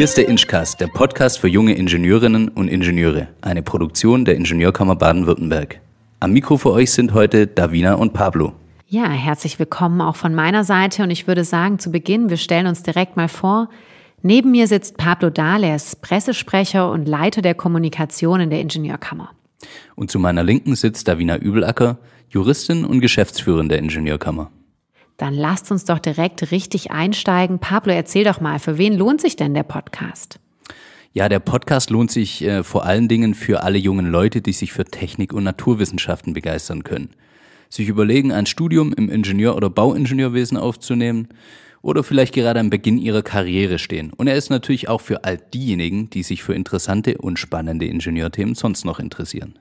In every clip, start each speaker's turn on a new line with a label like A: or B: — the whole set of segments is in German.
A: Hier ist der Inchcast, der Podcast für junge Ingenieurinnen und Ingenieure, eine Produktion der Ingenieurkammer Baden-Württemberg. Am Mikro für euch sind heute Davina und Pablo.
B: Ja, herzlich willkommen auch von meiner Seite und ich würde sagen, zu Beginn, wir stellen uns direkt mal vor, neben mir sitzt Pablo Dales, Pressesprecher und Leiter der Kommunikation in der Ingenieurkammer.
A: Und zu meiner Linken sitzt Davina Übelacker, Juristin und Geschäftsführerin der Ingenieurkammer.
B: Dann lasst uns doch direkt richtig einsteigen. Pablo, erzähl doch mal, für wen lohnt sich denn der Podcast?
A: Ja, der Podcast lohnt sich äh, vor allen Dingen für alle jungen Leute, die sich für Technik und Naturwissenschaften begeistern können. Sich überlegen, ein Studium im Ingenieur- oder Bauingenieurwesen aufzunehmen oder vielleicht gerade am Beginn ihrer Karriere stehen. Und er ist natürlich auch für all diejenigen, die sich für interessante und spannende Ingenieurthemen sonst noch interessieren.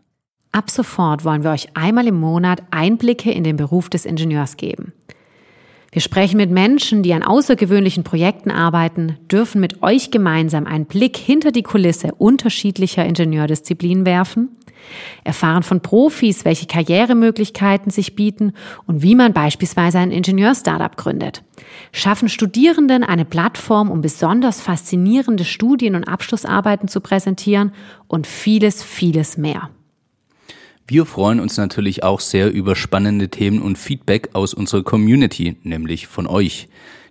B: Ab sofort wollen wir euch einmal im Monat Einblicke in den Beruf des Ingenieurs geben. Wir sprechen mit Menschen, die an außergewöhnlichen Projekten arbeiten, dürfen mit euch gemeinsam einen Blick hinter die Kulisse unterschiedlicher Ingenieurdisziplinen werfen, erfahren von Profis, welche Karrieremöglichkeiten sich bieten und wie man beispielsweise ein Ingenieurstartup gründet, schaffen Studierenden eine Plattform, um besonders faszinierende Studien und Abschlussarbeiten zu präsentieren und vieles, vieles mehr.
A: Wir freuen uns natürlich auch sehr über spannende Themen und Feedback aus unserer Community, nämlich von euch,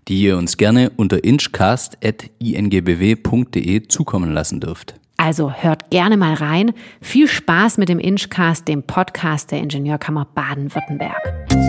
A: die ihr uns gerne unter inchcast.ingbw.de zukommen lassen dürft.
B: Also hört gerne mal rein. Viel Spaß mit dem Inchcast, dem Podcast der Ingenieurkammer Baden-Württemberg.